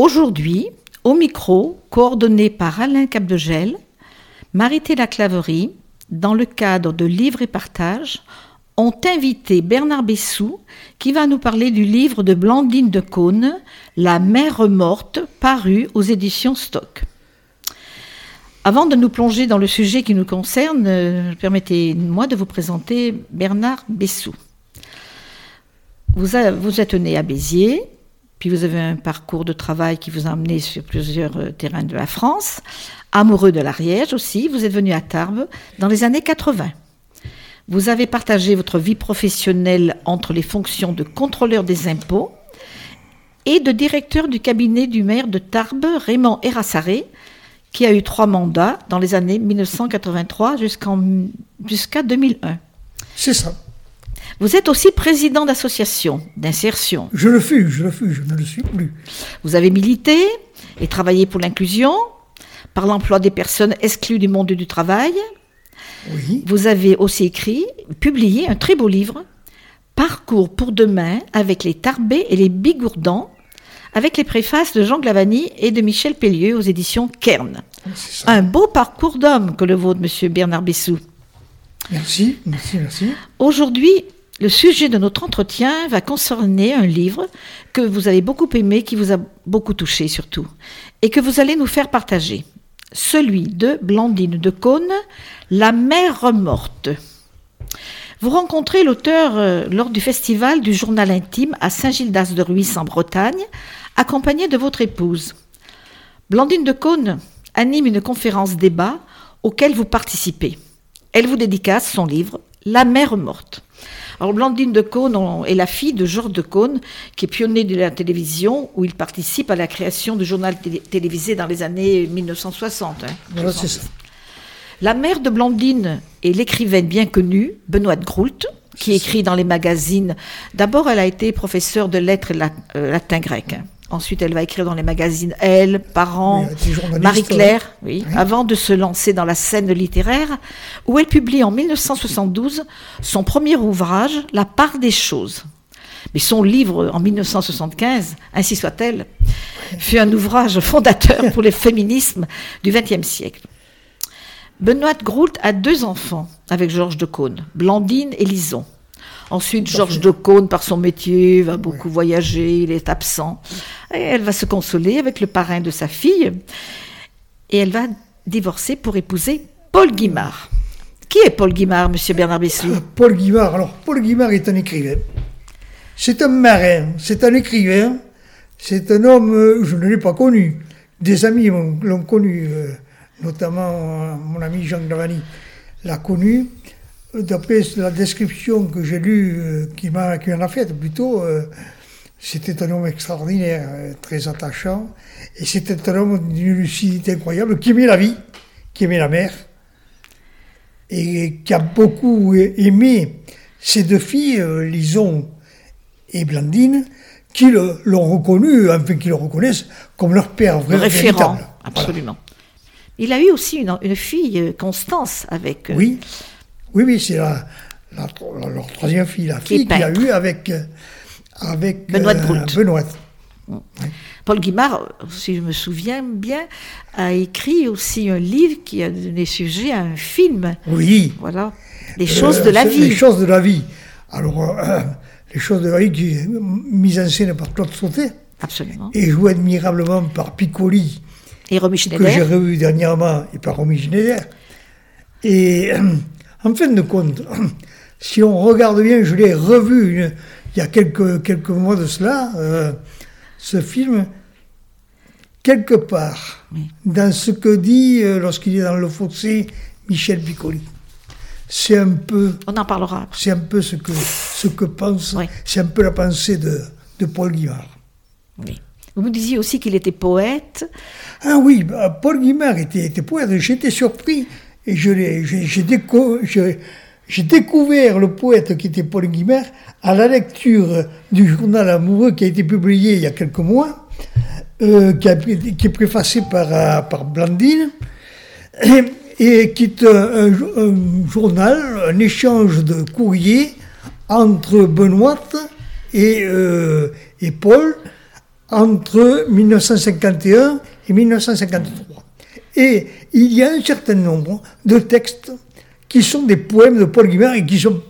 Aujourd'hui, au micro, coordonné par Alain Capdegel, Laclaverie, dans le cadre de Livres et Partage, ont invité Bernard Bessou, qui va nous parler du livre de Blandine de Caunes, La mère morte, paru aux éditions Stock. Avant de nous plonger dans le sujet qui nous concerne, euh, permettez-moi de vous présenter Bernard Bessou. Vous, êtes né à Béziers, puis vous avez un parcours de travail qui vous a amené sur plusieurs euh, terrains de la France. Amoureux de l'Ariège aussi, vous êtes venu à Tarbes dans les années 80. Vous avez partagé votre vie professionnelle entre les fonctions de contrôleur des impôts et de directeur du cabinet du maire de Tarbes, Raymond Erassaré, qui a eu trois mandats dans les années 1983 jusqu'à 2001. C'est ça. Vous êtes aussi président d'association d'insertion. Je le fus, je le fus, je ne le suis plus. Vous avez milité et travaillé pour l'inclusion, par l'emploi des personnes exclues du monde du travail. Oui. Vous avez aussi écrit, publié un très beau livre, Parcours pour demain avec les Tarbés et les Bigourdans, avec les préfaces de Jean Glavani et de Michel Pellieu aux éditions Kern. Un beau parcours d'homme que le vôtre, monsieur Bernard Bessou. Merci, merci, merci. Aujourd'hui, le sujet de notre entretien va concerner un livre que vous avez beaucoup aimé, qui vous a beaucoup touché surtout, et que vous allez nous faire partager. Celui de Blandine de Cône, La mère morte. Vous rencontrez l'auteur euh, lors du festival du journal intime à Saint-Gildas de Ruisse en Bretagne, accompagné de votre épouse. Blandine de Cône anime une conférence débat auquel vous participez. Elle vous dédicace son livre La mère morte. Alors Blandine de Cône est la fille de Georges de Cône, qui est pionnier de la télévision, où il participe à la création du journal télévisé dans les années 1960. Hein, ça. La mère de Blandine est l'écrivaine bien connue, Benoît Groult, qui écrit dans les magazines. D'abord, elle a été professeure de lettres euh, latin-grec. Ensuite, elle va écrire dans les magazines Elle, Parents, Marie-Claire, oui, avant de se lancer dans la scène littéraire, où elle publie en 1972 son premier ouvrage, La part des choses. Mais son livre en 1975, Ainsi soit-elle, fut un ouvrage fondateur pour les féminismes du XXe siècle. Benoît Groult a deux enfants avec Georges de Caunes, Blandine et Lison. Ensuite, Georges de Caunes, par son métier, va beaucoup voyager, il est absent. Et elle va se consoler avec le parrain de sa fille. Et elle va divorcer pour épouser Paul Guimard. Qui est Paul Guimard, monsieur Bernard Bessou ah, Paul Guimard, alors Paul Guimard est un écrivain. C'est un marin, c'est un écrivain, c'est un homme, euh, je ne l'ai pas connu. Des amis l'ont connu, euh, notamment euh, mon ami Jean Glavani l'a connu d'après la description que j'ai lue, euh, qui m'a qui en a faite plutôt, euh, c'était un homme extraordinaire, euh, très attachant, et c'était un homme d'une lucidité incroyable, qui aimait la vie, qui aimait la mer, et qui a beaucoup aimé ces deux filles, Lison et Blandine, qui l'ont reconnu, enfin qui le reconnaissent comme leur père vrai, référent. Absolument. Il a eu aussi une, une, fille, Constance, avec. Oui. Oui, oui, c'est la, leur troisième fille, la fille qu'il a eue avec, avec Benoît. Euh, Benoît. Paul Guimard, si je me souviens bien, a écrit aussi un livre qui a donné sujet à un film. Oui. Voilà. Les choses de la vie. Les choses de la vie. Alors, euh, les choses de la vie qui est mise en scène par Claude Sauté. Absolument. Et jouée admirablement par Piccoli. Et Romy Schneider. Que j'ai revu dernièrement, et par Romy Schneider. Et en fin de compte, si on regarde bien, je l'ai revu il y a quelques, quelques mois de cela, euh, ce film, quelque part, dans ce que dit, euh, lorsqu'il est dans le fossé, Michel Piccoli. C'est un peu. On en parlera. C'est un peu ce que, ce que pense. C'est un peu la pensée de, de Paul Guimard. Oui. Vous me disiez aussi qu'il était poète. Ah oui, bah, Paul Guimard était, était poète. J'étais surpris et j'ai découvert le poète qui était Paul Guimard à la lecture du journal amoureux qui a été publié il y a quelques mois, euh, qui, est préfacé par, euh, Blandine, et, qui est un, journal, un échange de courriers entre Benoît et, euh, et Paul entre 1951 et 1953. Et il y a un certain nombre de textes qui sont des poèmes de Paul Guimard et qui sont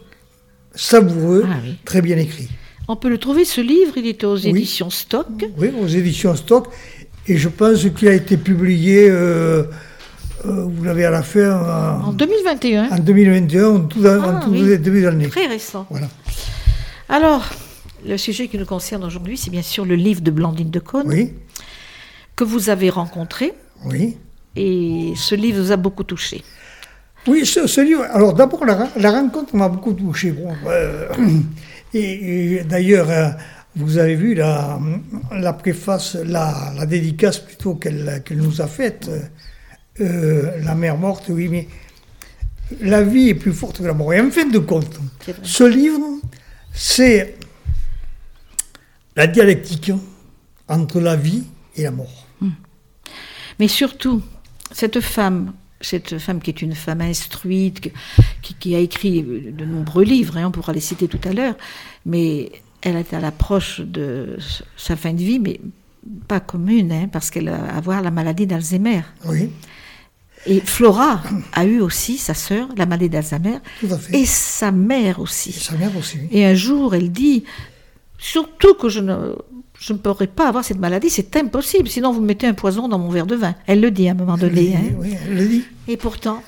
savoureux, Ah oui. très bien écrits. On peut le trouver, ce livre, il était aux éditions Stock. Oui, aux éditions Stock. Et je pense qu'il a été publié, euh, euh, vous l'avez à la fin, En en, 2021, en 2021, en tout, en Ah, tout oui. début d'année. très récent. Voilà. Alors, le sujet qui nous concerne aujourd'hui, c'est bien sûr le livre de Blandine de Oui, que vous avez rencontré. oui. Et ce livre vous a beaucoup touché. Oui, ce, ce livre. Alors d'abord, la, la rencontre m'a beaucoup touché. Bon, euh, et, et d'ailleurs, euh, vous avez vu la, la préface, la, la dédicace plutôt qu'elle nous a faite. euh, la mère morte, oui, mais la vie est plus forte que la mort. Et en fin de compte, ce livre, c'est la dialectique entre la vie et la mort. Mais surtout, cette femme, cette femme qui est une femme instruite, qui, qui a écrit de nombreux livres, hein, on pourra les citer tout à l'heure, mais elle est à l'approche de sa fin de vie, mais pas commune, hein, parce qu'elle a à voir la maladie d'Alzheimer. Oui, Et Flora a eu aussi, sa sœur, la maladie d'Alzheimer, et sa mère Et aussi. sa mère aussi. Et un jour, elle dit, surtout que je ne, je ne pourrai pas avoir cette maladie, c'est impossible, sinon vous mettez un poison dans mon verre de vin. Elle le dit à un moment donné. hein. Oui, elle le dit. Et pourtant,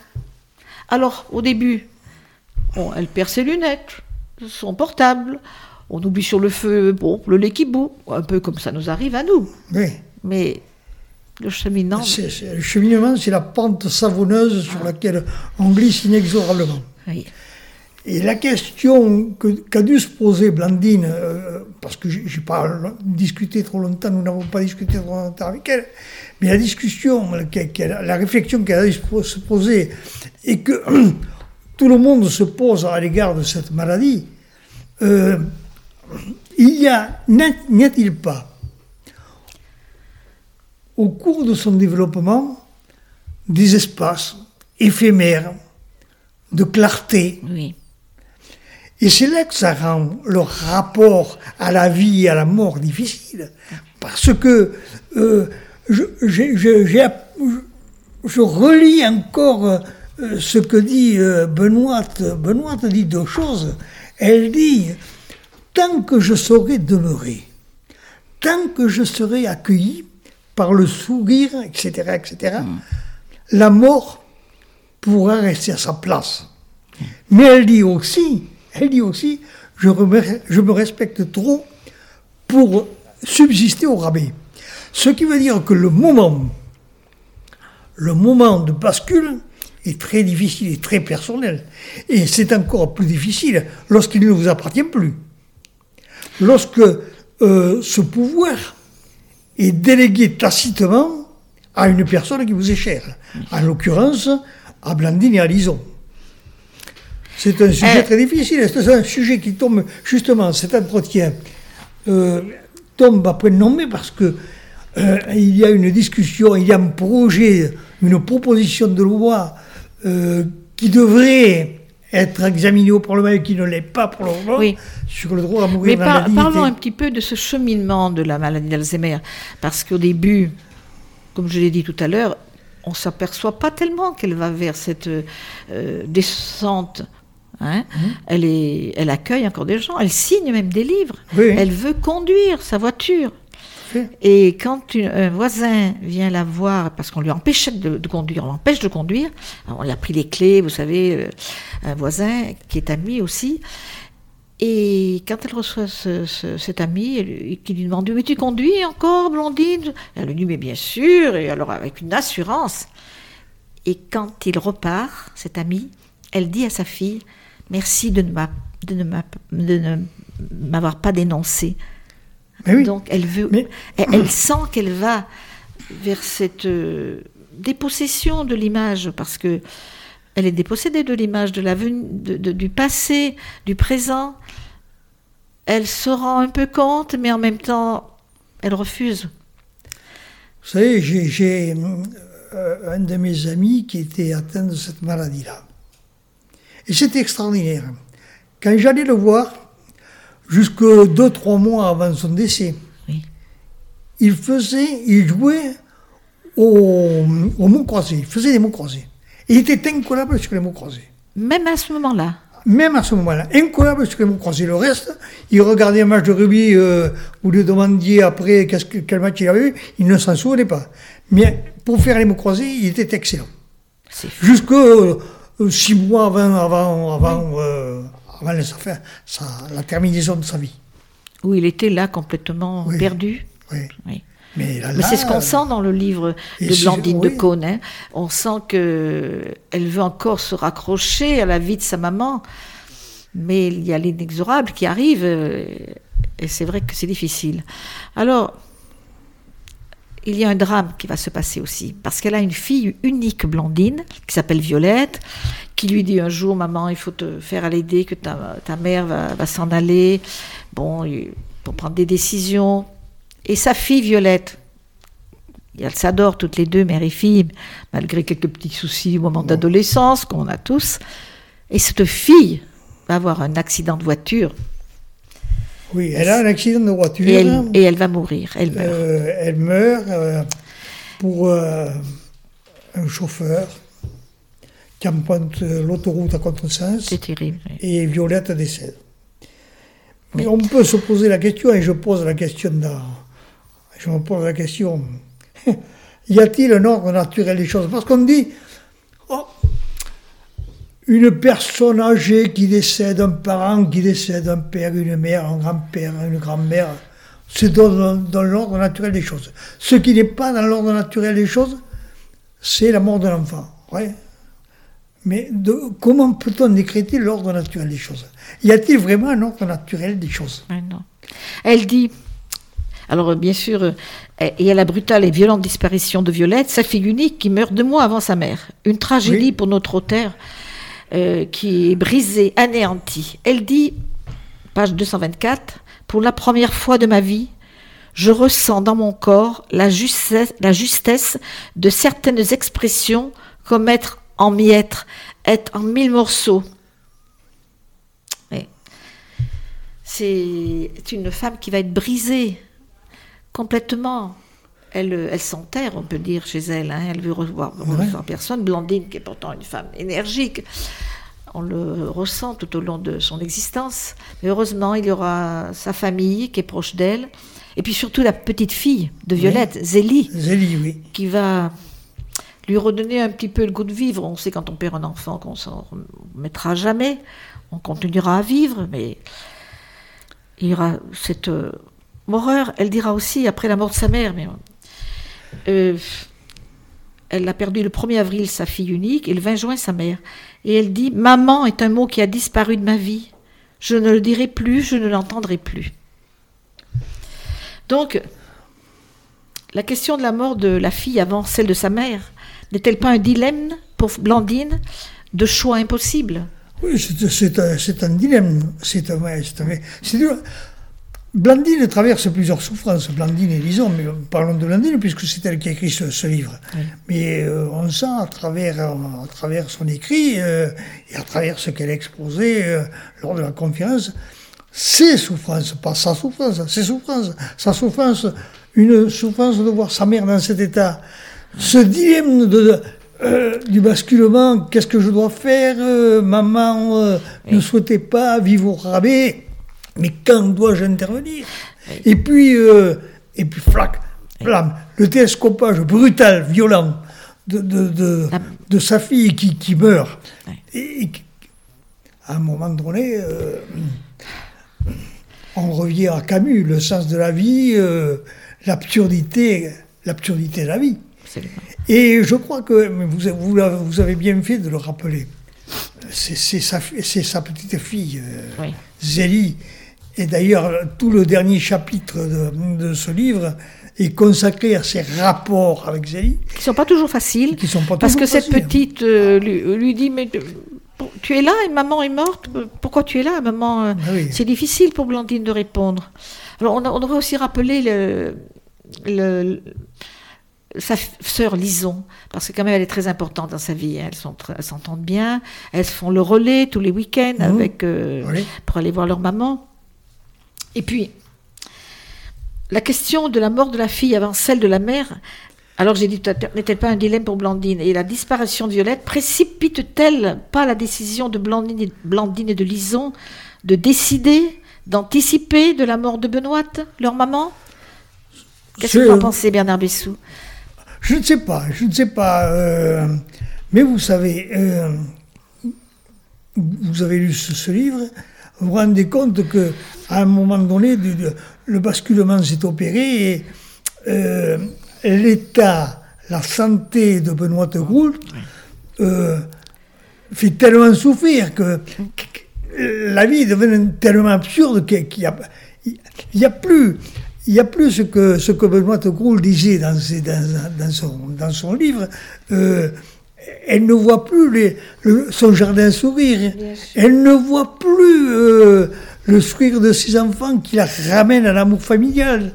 alors au début, bon, elle perd ses lunettes, son portable, on oublie sur le feu, bon, le lait qui bout, un peu comme ça nous arrive à nous. Oui. Mais le cheminant, le cheminement, c'est la pente savonneuse sur laquelle on glisse inexorablement. oui, Et la question que- qu'a dû se poser Blandine, euh, parce que j'ai pas discuté trop longtemps, nous n'avons pas discuté trop longtemps avec elle, mais la discussion, la réflexion qu'elle a dû se po- se poser, et que tout le monde se pose à l'égard de cette maladie, euh, il n'y a-t-il pas, au cours de son développement, des espaces éphémères de clarté, et c'est là que ça rend le rapport à la vie et à la mort difficile. Parce que euh, je, relis encore euh, ce que dit euh, Benoît. Benoît dit deux choses. Elle dit, tant que je saurai demeurer, tant que je serai accueilli par le sourire, etc., etc., la mort pourra rester à sa place. Mais elle dit aussi, elle dit aussi, je, me- respecte trop pour subsister au rabais. Ce qui veut dire que le moment, le moment de bascule est très difficile et très personnel. Et c'est encore plus difficile lorsqu'il ne vous appartient plus. Lorsque euh, ce pouvoir est délégué tacitement à une personne qui vous est chère. En l'occurrence, à Blandine et à Lison. C'est un sujet Euh. très difficile. C'est un sujet qui tombe, justement, cet entretien euh, tombe après nommé parce que euh, il y a une discussion, il y a un projet, une proposition de loi euh, qui devrait être examinée au Parlement et qui ne l'est pas pour le moment Oui. sur le droit à Mais mourir par- dignité. parlons un petit peu de ce cheminement de la maladie d'Alzheimer. Parce qu'au début, comme je l'ai dit tout à l'heure, on s'aperçoit pas tellement qu'elle va vers cette euh, descente. Hein? Mmh. Elle, est, elle accueille encore des gens, elle signe même des livres. Oui. Elle veut conduire sa voiture. Et quand une- un voisin vient la voir, parce qu'on lui empêchait de, de conduire, on l'empêche de conduire, on lui a pris les clés, vous savez, euh, un voisin qui est ami aussi, et quand elle reçoit ce- ce- cet ami, qui lui demande Mais tu conduis encore, Blondine? Elle lui dit Mais bien sûr, et alors avec une assurance. Et quand il repart, cet ami, elle dit à sa fille Merci de ne m'avoir pas dénoncé. Mais oui. Donc elle veut, Mais- elle, elle sent qu'elle va vers cette euh, dépossession de l'image parce que elle est dépossédée de l'image de la de- de- du passé, du présent. Elle se rend un peu compte, mais en même temps, elle refuse. Vous savez, j'ai- j'ai euh, un de mes amis qui était atteint de cette maladie-là. Et c'était extraordinaire. Quand j'allais le voir, jusque deux, trois mois avant son décès, Oui. il faisait, il jouait au, au mot croisé, il faisait des mots croisés. Il était incollable sur les mots croisés. Même à ce moment-là Même à ce moment-là, incollable sur les mots croisés. Le reste, il regardait un match de rugby, euh, vous lui demandiez après que- quel match il avait eu, il ne s'en souvenait pas. Mais pour faire les mots croisés, il était excellent. Jusque euh, six mois avant, avant, avant, euh, avant la, fin- sa- la terminaison de sa vie. Où il était là complètement Oui. perdu. Oui. Mais, c'est ce qu'on sent dans le livre de Blandine de. Caunes. hein. On sent que elle veut encore se raccrocher à la vie de sa maman, mais il y a l'inexorable qui arrive, euh, et c'est vrai que c'est difficile. Alors, il y a un drame qui va se passer aussi, parce qu'elle a une fille unique, Blandine, qui s'appelle Violette, qui lui dit un jour, maman, il faut te faire à l'aider, que ta, ta mère va, va s'en aller, bon, pour prendre des décisions. Et sa fille, Violette, elles s'adorent toutes les deux, mère et fille, malgré quelques petits soucis au moment d'adolescence qu'on a tous. Et cette fille va avoir un accident de voiture Oui, elle a un accident de voiture. et elle, et elle va mourir. Elle meurt. Euh, elle meurt euh, pour euh, un chauffeur qui emprunte l'autoroute à contresens C'est terrible. oui. et Violette décède. Mais on peut se poser la question, et je pose la question dans, je me pose la question, y a-t-il un ordre naturel des choses? Parce qu'on dit, une personne âgée qui décède, un parent qui décède, un père, une mère, un grand-père, une grand-mère, c'est dans, dans l'ordre naturel des choses. Ce qui n'est pas dans l'ordre naturel des choses, c'est la mort de l'enfant. Ouais. Mais de, comment peut-on décréter l'ordre naturel des choses? Y a-t-il vraiment un ordre naturel des choses? Non. Elle dit, alors euh, bien sûr, euh, et à la brutale et violente disparition de Violette, sa fille unique qui meurt deux mois avant sa mère. Une tragédie Oui. pour notre auteur euh, qui est brisée, anéantie. Elle dit, page 224, pour la première fois de ma vie, je ressens dans mon corps la justesse, la justesse de certaines expressions comme être en miettes, être en mille morceaux. C'est une femme qui va être brisée complètement. Elle, elle s'enterre, on peut dire, chez elle. hein. Elle veut revoir, Ouais. revoir personne. Blandine, qui est pourtant une femme énergique, on le ressent tout au long de son existence. Mais heureusement, il y aura sa famille qui est proche d'elle. Et puis surtout la petite fille de Violette, Zélie, Zélie, oui. qui va lui redonner un petit peu le goût de vivre. On sait quand on perd un enfant qu'on s'en remettra jamais. On continuera à vivre, mais il y aura cette euh, horreur. Elle dira aussi, après la mort de sa mère, mais euh, elle a perdu le 1er avril sa fille unique et le 20 juin sa mère. Et elle dit Maman est un mot qui a disparu de ma vie. Je ne le dirai plus, je ne l'entendrai plus. Donc, la question de la mort de la fille avant celle de sa mère n'est-elle pas un dilemme pour Blandine de choix impossible? Oui, c'est un, dilemme. C'est dur. Blandine traverse plusieurs souffrances, Blandine et Lison, mais parlons de Blandine puisque c'est elle qui a écrit ce, ce livre. Mais euh, on sent à travers, à travers son écrit euh, et à travers ce qu'elle a exposé euh, lors de la conférence, ses souffrances, pas sa souffrance, ses souffrances, sa souffrance, une souffrance de voir sa mère dans cet état, ce dilemme de, euh, du basculement, qu'est-ce que je dois faire euh, Maman euh, ne souhaitait pas vivre au rabais, mais quand dois-je intervenir? Et puis, euh, et puis flac, flamme, le télescopage brutal, violent de, de, de, sa fille qui, qui meurt. Et, à un moment donné, euh, on revient à Camus, le sens de la vie, euh, l'absurdité, l'absurdité de la vie. Absolument. Et je crois que vous, vous, avez bien fait de le rappeler. C'est sa, petite fille, euh, Oui. Zélie. Et d'ailleurs, tout le dernier chapitre de, de ce livre est consacré à ses rapports avec Zélie. Qui ne sont pas toujours faciles. Qui sont pas parce toujours que cette petite euh, lui, lui dit Mais euh, tu es là et maman est morte Pourquoi tu es là, maman euh, Ah oui. C'est difficile pour Blandine de répondre. Alors on, devrait aussi rappeler le, le- sa sœur Lison, parce que quand même elle est très importante dans sa vie. hein. Elles sont très- elles s'entendent bien, elles font le relais tous les week-ends Mhm. avec, euh, Oui. pour aller voir leur maman. Et puis, la question de la mort de la fille avant celle de la mère, alors j'ai dit n'est-elle pas un dilemme pour Blandine Et la disparition de Violette précipite-t-elle pas la décision de Blandine et, Blandine et de Lison de décider, d'anticiper de la mort de Benoît, leur maman? Qu'est-ce que vous en pensez, Bernard Bessou? Je ne sais pas, je ne sais pas. euh, mais vous savez, euh, vous avez lu ce, ce livre, vous vous rendez compte que à un moment donné, du- le basculement s'est opéré et euh, l'état, la santé de Benoît de Gould euh, fait tellement souffrir que, que la vie devient tellement absurde qu'il n'y a, y plus. Il n'y a plus ce que, ce que Benoît de Gaulle disait dans, ses- dans, dans son, dans son livre. Euh, elle ne voit plus les- le- son jardin sourire. Elle ne voit plus euh, le sourire de ses enfants qui la ramène à l'amour familial.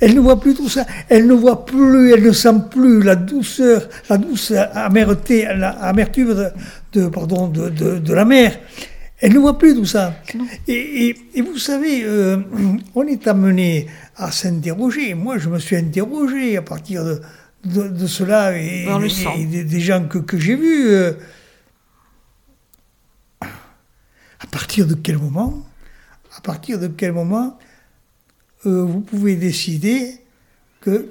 Elle ne voit plus tout ça. Elle ne voit plus, elle ne sent plus la douceur, la douce amerté, la amertume de, de- pardon, de, de- de la mer. Elle ne voit plus tout ça. Et, et- et vous savez, euh, on est amené à s'interroger. Moi, je me suis interrogé à partir de, de, de cela et, des, des gens que, que j'ai vus. euh, à partir de quel moment À partir de quel moment euh, vous pouvez décider que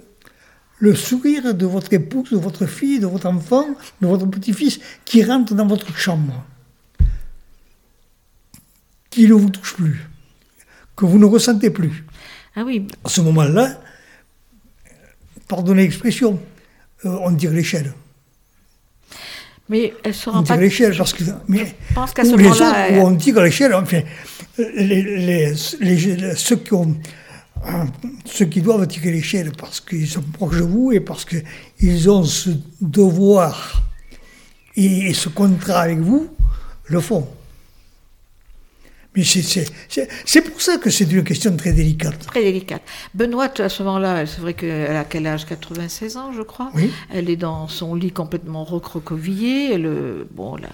le sourire de votre épouse, de votre fille, de votre enfant, de votre petit-fils qui rentre dans votre chambre, qui ne vous touche plus, que vous ne ressentez plus. Ah oui, À ce moment-là, pardonnez l'expression, euh, on tire l'échelle. mais elle se On rend tire pas. l'échelle parce que. Mais, pense qu'à ce moment-là, elle- on tire l'échelle, enfin, les, les- les- les- ceux, qui ont, hein, ceux qui doivent tirer l'échelle parce qu'ils sont proches de vous et parce qu'ils ont ce devoir et, et ce contrat avec vous, le font. Mais c'est- pour ça que c'est une question très délicate. Très délicate. Benoît, à ce moment-là, c'est vrai qu'elle a quel âge? 96 ans, je crois. Oui. Elle est dans son lit complètement recroquevillé. Elle, bon, là,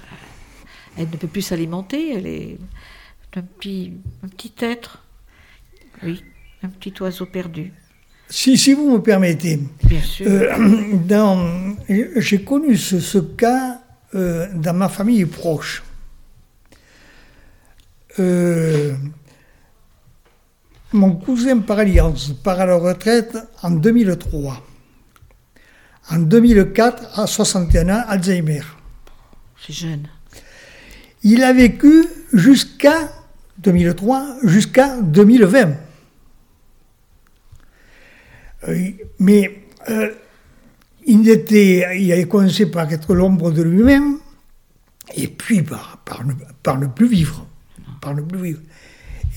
elle ne peut plus s'alimenter. Elle est un petit, un petit être. Oui, un petit oiseau perdu. Si, si vous me permettez, Bien sûr. Euh, j'ai connu ce, ce cas euh, dans ma famille proche. Euh, mon cousin par alliance part à la retraite en 2003. En 2004, à 61 ans, Alzheimer. C'est jeune. Il a vécu jusqu'à 2003, jusqu'à 2020. Euh, mais euh, il, était, il avait commencé par être l'ombre de lui-même, et puis par, par, ne, par ne plus vivre. Par ne plus.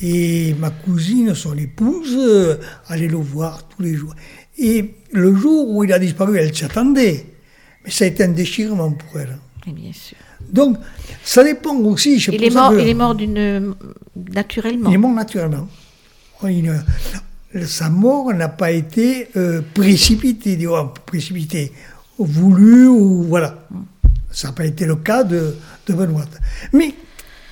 Et ma cousine, son épouse, euh, allait le voir tous les jours. Et le jour où il a disparu, elle s'y attendait. Mais ça a été un déchirement pour elle. Oui, bien sûr. Donc, ça dépend aussi. Il est, mort, que- il est mort d'une. naturellement. il est mort naturellement. Ne- sa mort n'a pas été euh, précipitée, disons, précipitée, voulue ou voilà. Ça n'a pas été le cas de, de Benoît. Mais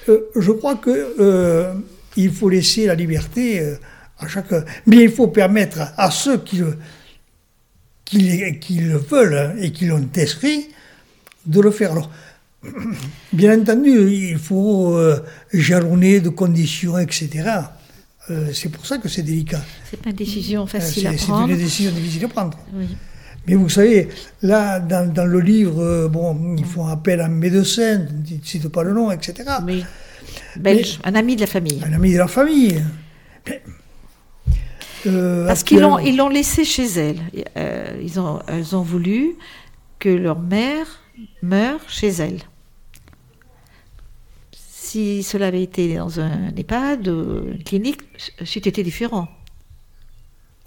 euh, je crois que euh, il faut laisser la liberté euh, à chacun. Mais il faut permettre à ceux qui le, qui, qui le veulent hein, et qui l'ont inscrit de le faire. Alors, Bien entendu, il faut jalonner de conditions, etc. C'est pour ça que c'est délicat. C'est pas une décision facile à C'est c'est prendre. une décision difficile à prendre. Oui. Mais vous savez, là, dans, dans le livre, euh, bon, ils font appel à un médecin, ils ne citent pas le nom, etc. Oui. Belge, un ami de la famille. Un ami de la famille. Mais, euh, Parce qu'ils l'ont, ils l'ont laissé chez elle. Euh, ils ont, elles ont voulu que leur mère meure chez elle. Si cela avait été dans un EHPAD, une clinique, été différent.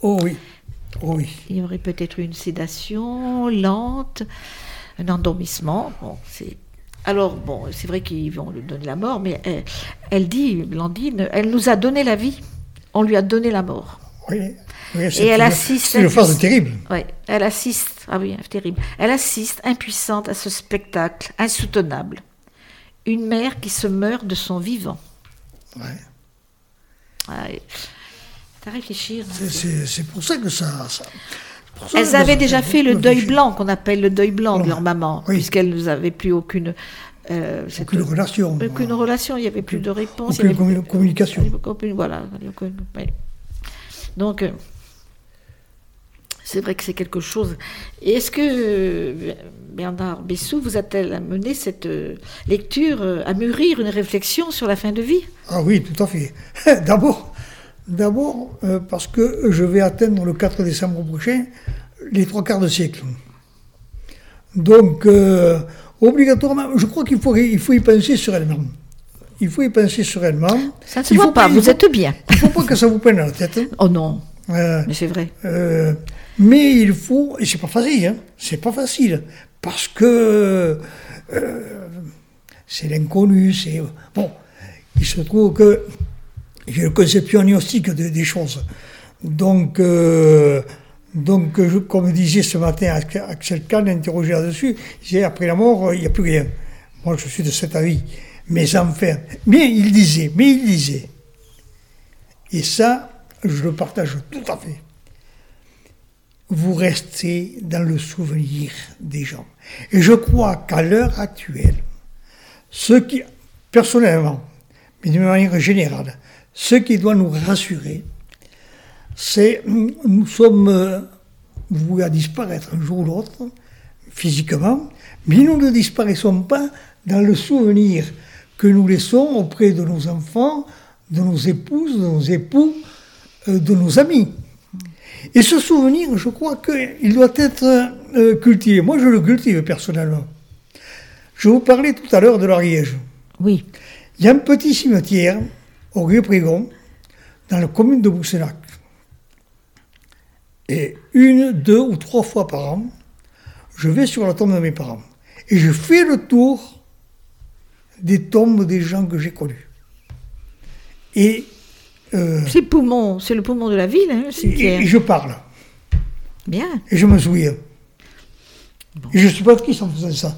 Oh oui, oui. Il y aurait peut-être eu une sédation lente, un endormissement. Bon, c'est... Alors, bon, c'est vrai qu'ils vont lui donner la mort, mais elle, elle dit, Blandine, elle nous a donné la vie, on lui a donné la mort. oui. Oui, Et elle une- assiste. C'est une impuissante- terrible. Ouais, elle assiste. Ah oui, terrible. Elle assiste, impuissante, à ce spectacle insoutenable. Une mère qui se meurt de son vivant. Ouais. Ah, à réfléchir. C'est pour ça que ça. ça elles avaient déjà fait le deuil blanc, qu'on appelle le deuil blanc de leur maman, puisqu'elles n'avaient plus aucune. Euh, aucune relation. Aucune relation, il n'y avait plus de réponse. Aucune avait communication. voilà. Donc, euh, c'est vrai que c'est quelque chose. Et est-ce que euh, Bernard Bessou vous a-t-elle amené cette lecture à mûrir une réflexion sur la fin de vie? Ah oui, tout à fait. D'abord, D'abord euh, parce que je vais atteindre le 4 décembre prochain les trois quarts de siècle. Donc, euh, obligatoirement, je crois qu'il faut, il faut y penser sereinement. Il faut y penser sereinement. Ça ne se voit pas, vous êtes bien. Il ne faut pas que ça vous prenne la tête. Oh non, euh, mais c'est vrai. mais il faut, et c'est pas facile, hein, c'est pas facile, parce que c'est l'inconnu, c'est... Bon, il se trouve que j'ai une conception agnostique des choses. Donc, euh, donc comme disait ce matin Axel Kahn, interrogé là-dessus, il après la mort, il n'y a plus rien. Moi, je suis de cet avis. Mais enfin, mais il disait, mais il disait, et ça, je le partage tout à fait. Vous restez dans le souvenir des gens. Et je crois qu'à l'heure actuelle, ce qui, personnellement, mais d'une manière générale, ce qui doit nous rassurer, c'est nous sommes voués à disparaître un jour ou l'autre, physiquement, mais nous ne disparaissons pas dans le souvenir que nous laissons auprès de nos enfants, de nos épouses, de nos époux, euh, de nos amis. Et ce souvenir, je crois qu'il doit être euh, cultivé. Moi, je le cultive personnellement. Je vous parlais tout à l'heure de l'Ariège. Oui. Il y a un petit cimetière au Rieu-Prégon, dans la commune de Boussenac. Et une, deux ou trois fois par an, je vais sur la tombe de mes parents. Et je fais le tour des tombes des gens que j'ai connus. Et. Euh, c'est poumon, c'est le poumon de la ville, hein, et, je parle. Bien. Et je me souviens. Et je ne suis pas triste en faisant ça.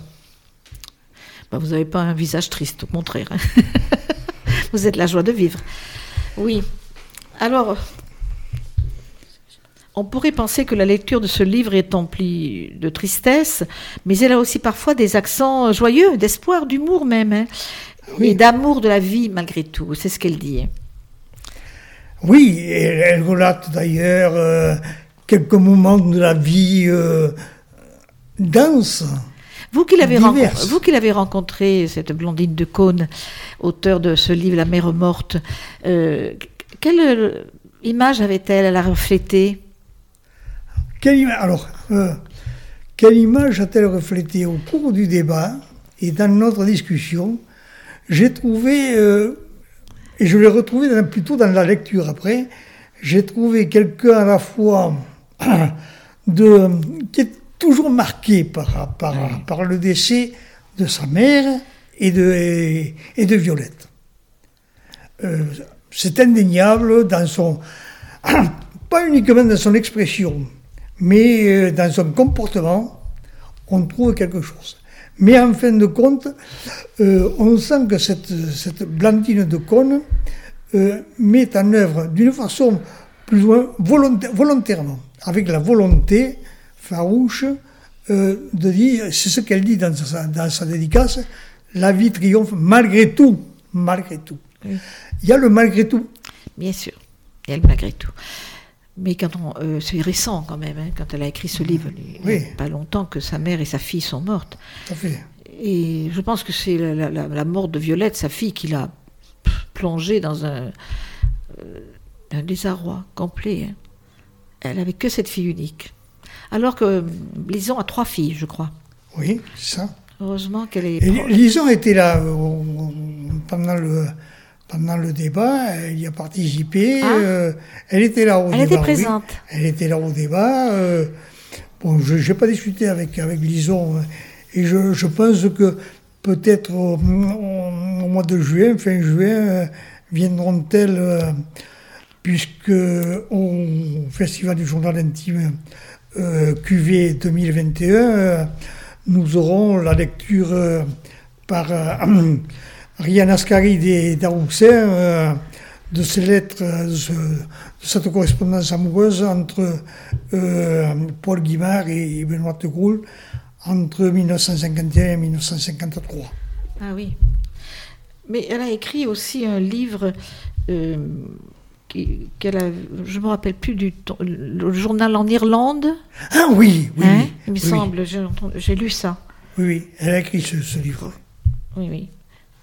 Bah, vous n'avez pas un visage triste, au contraire. Vous êtes la joie de vivre. Oui. Alors, on pourrait penser que la lecture de ce livre est emplie de tristesse, mais elle a aussi parfois des accents joyeux, d'espoir, d'humour même, hein. et d'amour de la vie malgré tout. C'est ce qu'elle dit. Oui, elle, relate d'ailleurs euh, quelques moments de la vie euh, dense. Vous qui l'avez rencontré, vous qui l'avez rencontré, cette blondine de Cône, auteur de ce livre La mère morte, euh, quelle euh, image avait-elle? À la refléter quelle, Alors, euh, quelle image a-t-elle reflété au cours du débat et dans notre discussion? J'ai trouvé, et je l'ai retrouvé plutôt dans la lecture après, j'ai trouvé quelqu'un à la fois de, qui est toujours marqué par, par, par le décès de sa mère et de, et, de Violette. Euh, c'est indéniable dans son, pas uniquement dans son expression, mais euh, dans son comportement, on trouve quelque chose. Mais en fin de compte, euh, on sent que cette, cette Blandine de Cône met en œuvre d'une façon plus ou moins volontairement, avec la volonté farouche euh, de dire, c'est ce qu'elle dit dans sa, dans sa, dédicace, la vie triomphe malgré tout, malgré tout. Il y a le malgré tout. Bien sûr, il y a le malgré tout. Mais quand euh, c'est récent quand même, hein, quand elle a écrit ce livre, il n'y a pas longtemps que sa mère et sa fille sont mortes. Et je pense que c'est la, mort de Violette, sa fille, qui l'a plongée dans un, euh, un désarroi complet. Hein. Elle avait que cette fille unique. Alors que Lison a trois filles, je crois. Oui, c'est ça. Heureusement qu'elle est. Lison était là euh, pendant le, pendant le débat, elle y a participé. Ah. Euh, elle était là au débat. Elle était présente. Elle était là au débat. Euh, bon, je n'ai pas discuté avec, avec Lison. Et je, je pense que peut-être au, mois de juin, fin juin, viendront-elles, puisque au Festival du Journal Intime euh, QV 2021, euh, nous aurons la lecture euh, par Rian Ascari d'Aroussin de ces lettres, de, cette correspondance amoureuse entre Paul Guimard et Benoît de Gaulle entre 1951 et 1953. Ah oui. Mais elle a écrit aussi un livre euh, qu'elle a, je ne me rappelle plus du le journal en Irlande. Ah oui, oui. Hein, il me semble, j'ai lu ça. Oui, oui, elle a écrit ce, livre. Oui, oui.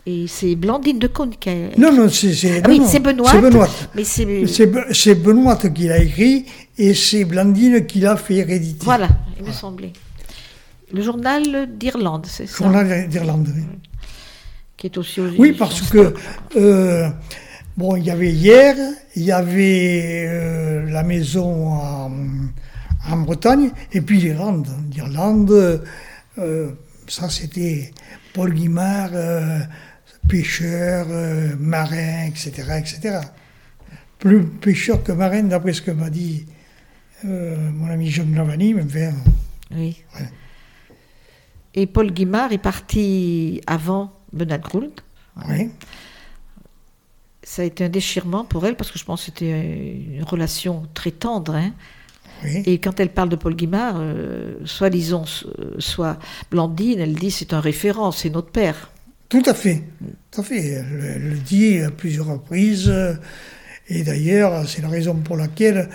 Et c'est Blandine de Cône qui a Non, non, c'est ah oui, Benoît. C'est Benoît. Mais c'est Benoît qui l'a écrit et c'est Blandine qui l'a fait héréditer. Voilà, il me semblait. Le journal d'Irlande, c'est ça Journal d'Irlande, oui. Qui est aussi Oui, parce que, euh, bon, il y avait hier, il y avait euh, la maison en, Bretagne, et puis l'Irlande. L'Irlande, euh, ça c'était Paul Guimard, pêcheur, marin, etc., etc. Plus pêcheur que marin, d'après ce que m'a dit mon ami Jean Lavani, mais Oui. Et Paul Guimard est parti avant Gould. Oui. Ça a été un déchirement pour elle parce que je pense que c'était une relation très tendre. Hein. Oui. Et quand elle parle de Paul Guimard, euh, soit disons, soit Blandine, elle dit c'est un référent, c'est notre père. Tout à fait, tout à fait. Elle, le dit à plusieurs reprises. Et d'ailleurs, c'est la raison pour laquelle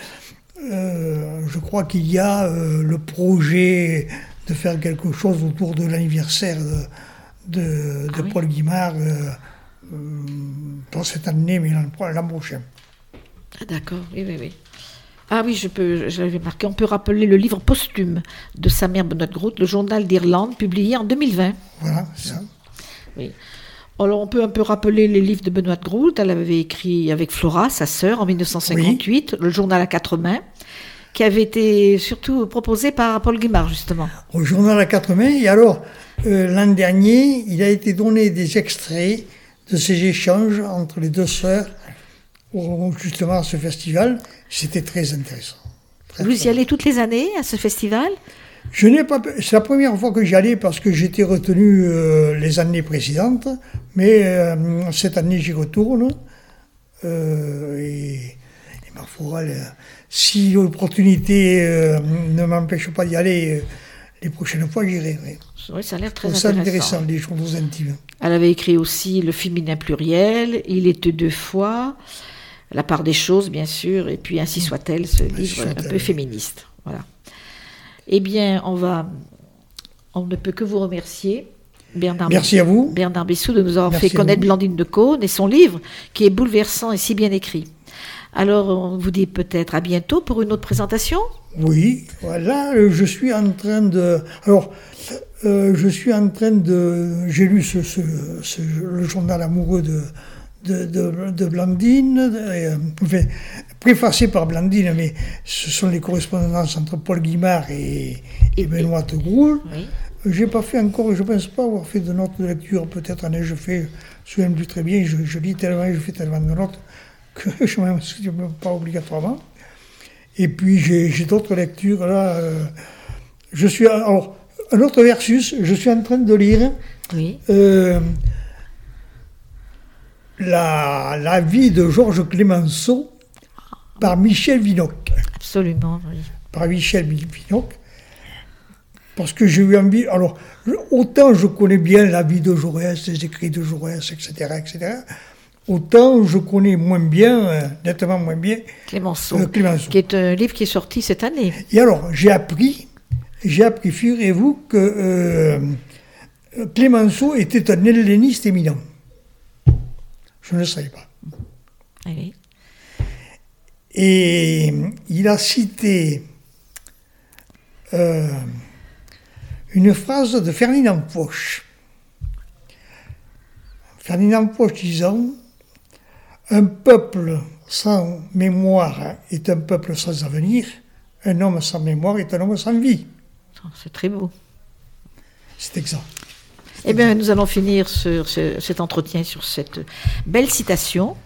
euh, je crois qu'il y a euh, le projet de faire quelque chose autour de l'anniversaire de, ah Paul Guimard, euh, pas cette année, mais l'an prochain. Ah, d'accord, oui, oui, oui. Ah oui, je peux, j'avais marqué, on peut rappeler le livre posthume de sa mère Benoît Groot, le journal d'Irlande, publié en 2020. Voilà, ça. Oui. Alors on peut un peu rappeler les livres de Benoît Groot. Elle avait écrit avec Flora, sa sœur, en 1958, le journal à quatre mains qui avait été surtout proposé par Paul Guimard, justement. Au journal à quatre mains. Et alors, euh, l'an dernier, il a été donné des extraits de ces échanges entre les deux sœurs, justement à ce festival. C'était très intéressant. Vous y allez toutes les années à ce festival? Je n'ai pas. C'est la première fois que j'y allais parce que j'étais retenu euh, les années précédentes, mais euh, cette année j'y retourne. et, et, ma foi, si l'opportunité euh, ne m'empêche pas d'y aller, euh, les prochaines fois, j'irai. Oui. ça a l'air très intéressant. intéressant, les choses intimes. Elle avait écrit aussi Le féminin pluriel, Il était deux fois, La part des choses, bien sûr, et puis Ainsi soit-elle, ce livre un peu féministe. Voilà. Eh bien, on va. On ne peut que vous remercier. Bernard Merci à vous. Bernard Bessou de nous avoir fait connaître Blandine de Cône et son livre qui est bouleversant et si bien écrit. Alors, on vous dit peut-être à bientôt pour une autre présentation Oui, voilà, euh, je suis en train de... Alors, euh, je suis en train de... J'ai lu ce, le journal amoureux de, de, Blandine, euh, préfacé par Blandine, mais ce sont les correspondances entre Paul Guimard et, et Benoît de Groul. Oui. J'ai pas fait encore, je pense pas avoir fait de notes de lecture, peut-être en ai-je fait, je me souviens plus très bien, je, je lis tellement, je fais tellement de notes que je ne m'inscris pas obligatoirement. Et puis j'ai d'autres lectures là. Euh, je suis alors un autre versus. Je suis en train de lire euh, la, la, vie de Georges Clémenceau par Michel Vinoc. Absolument, oui. Par Michel Vinoc. Parce que j'ai eu envie. Alors, autant je connais bien la vie de Jaurès, les écrits de Jaurès, etc., etc autant je connais moins bien, euh, nettement moins bien, Clémenceau, euh, Clémenceau, qui est un livre qui est sorti cette année. Et alors, j'ai appris, j'ai appris, figurez-vous, que euh, Clémenceau était un helléniste éminent. Je ne le savais pas. Oui. Et il a cité une phrase de Ferdinand Foch. Ferdinand Foch disant un peuple sans mémoire est un peuple sans avenir. Un homme sans mémoire est un homme sans vie. Oh, c'est très beau. C'est exact. Eh bien, nous allons finir sur cet entretien sur cette belle citation.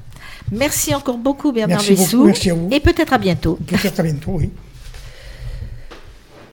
Merci encore beaucoup, Bernard Merci Beaucoup, merci à vous. Et peut-être à bientôt. Peut-être à bientôt, oui.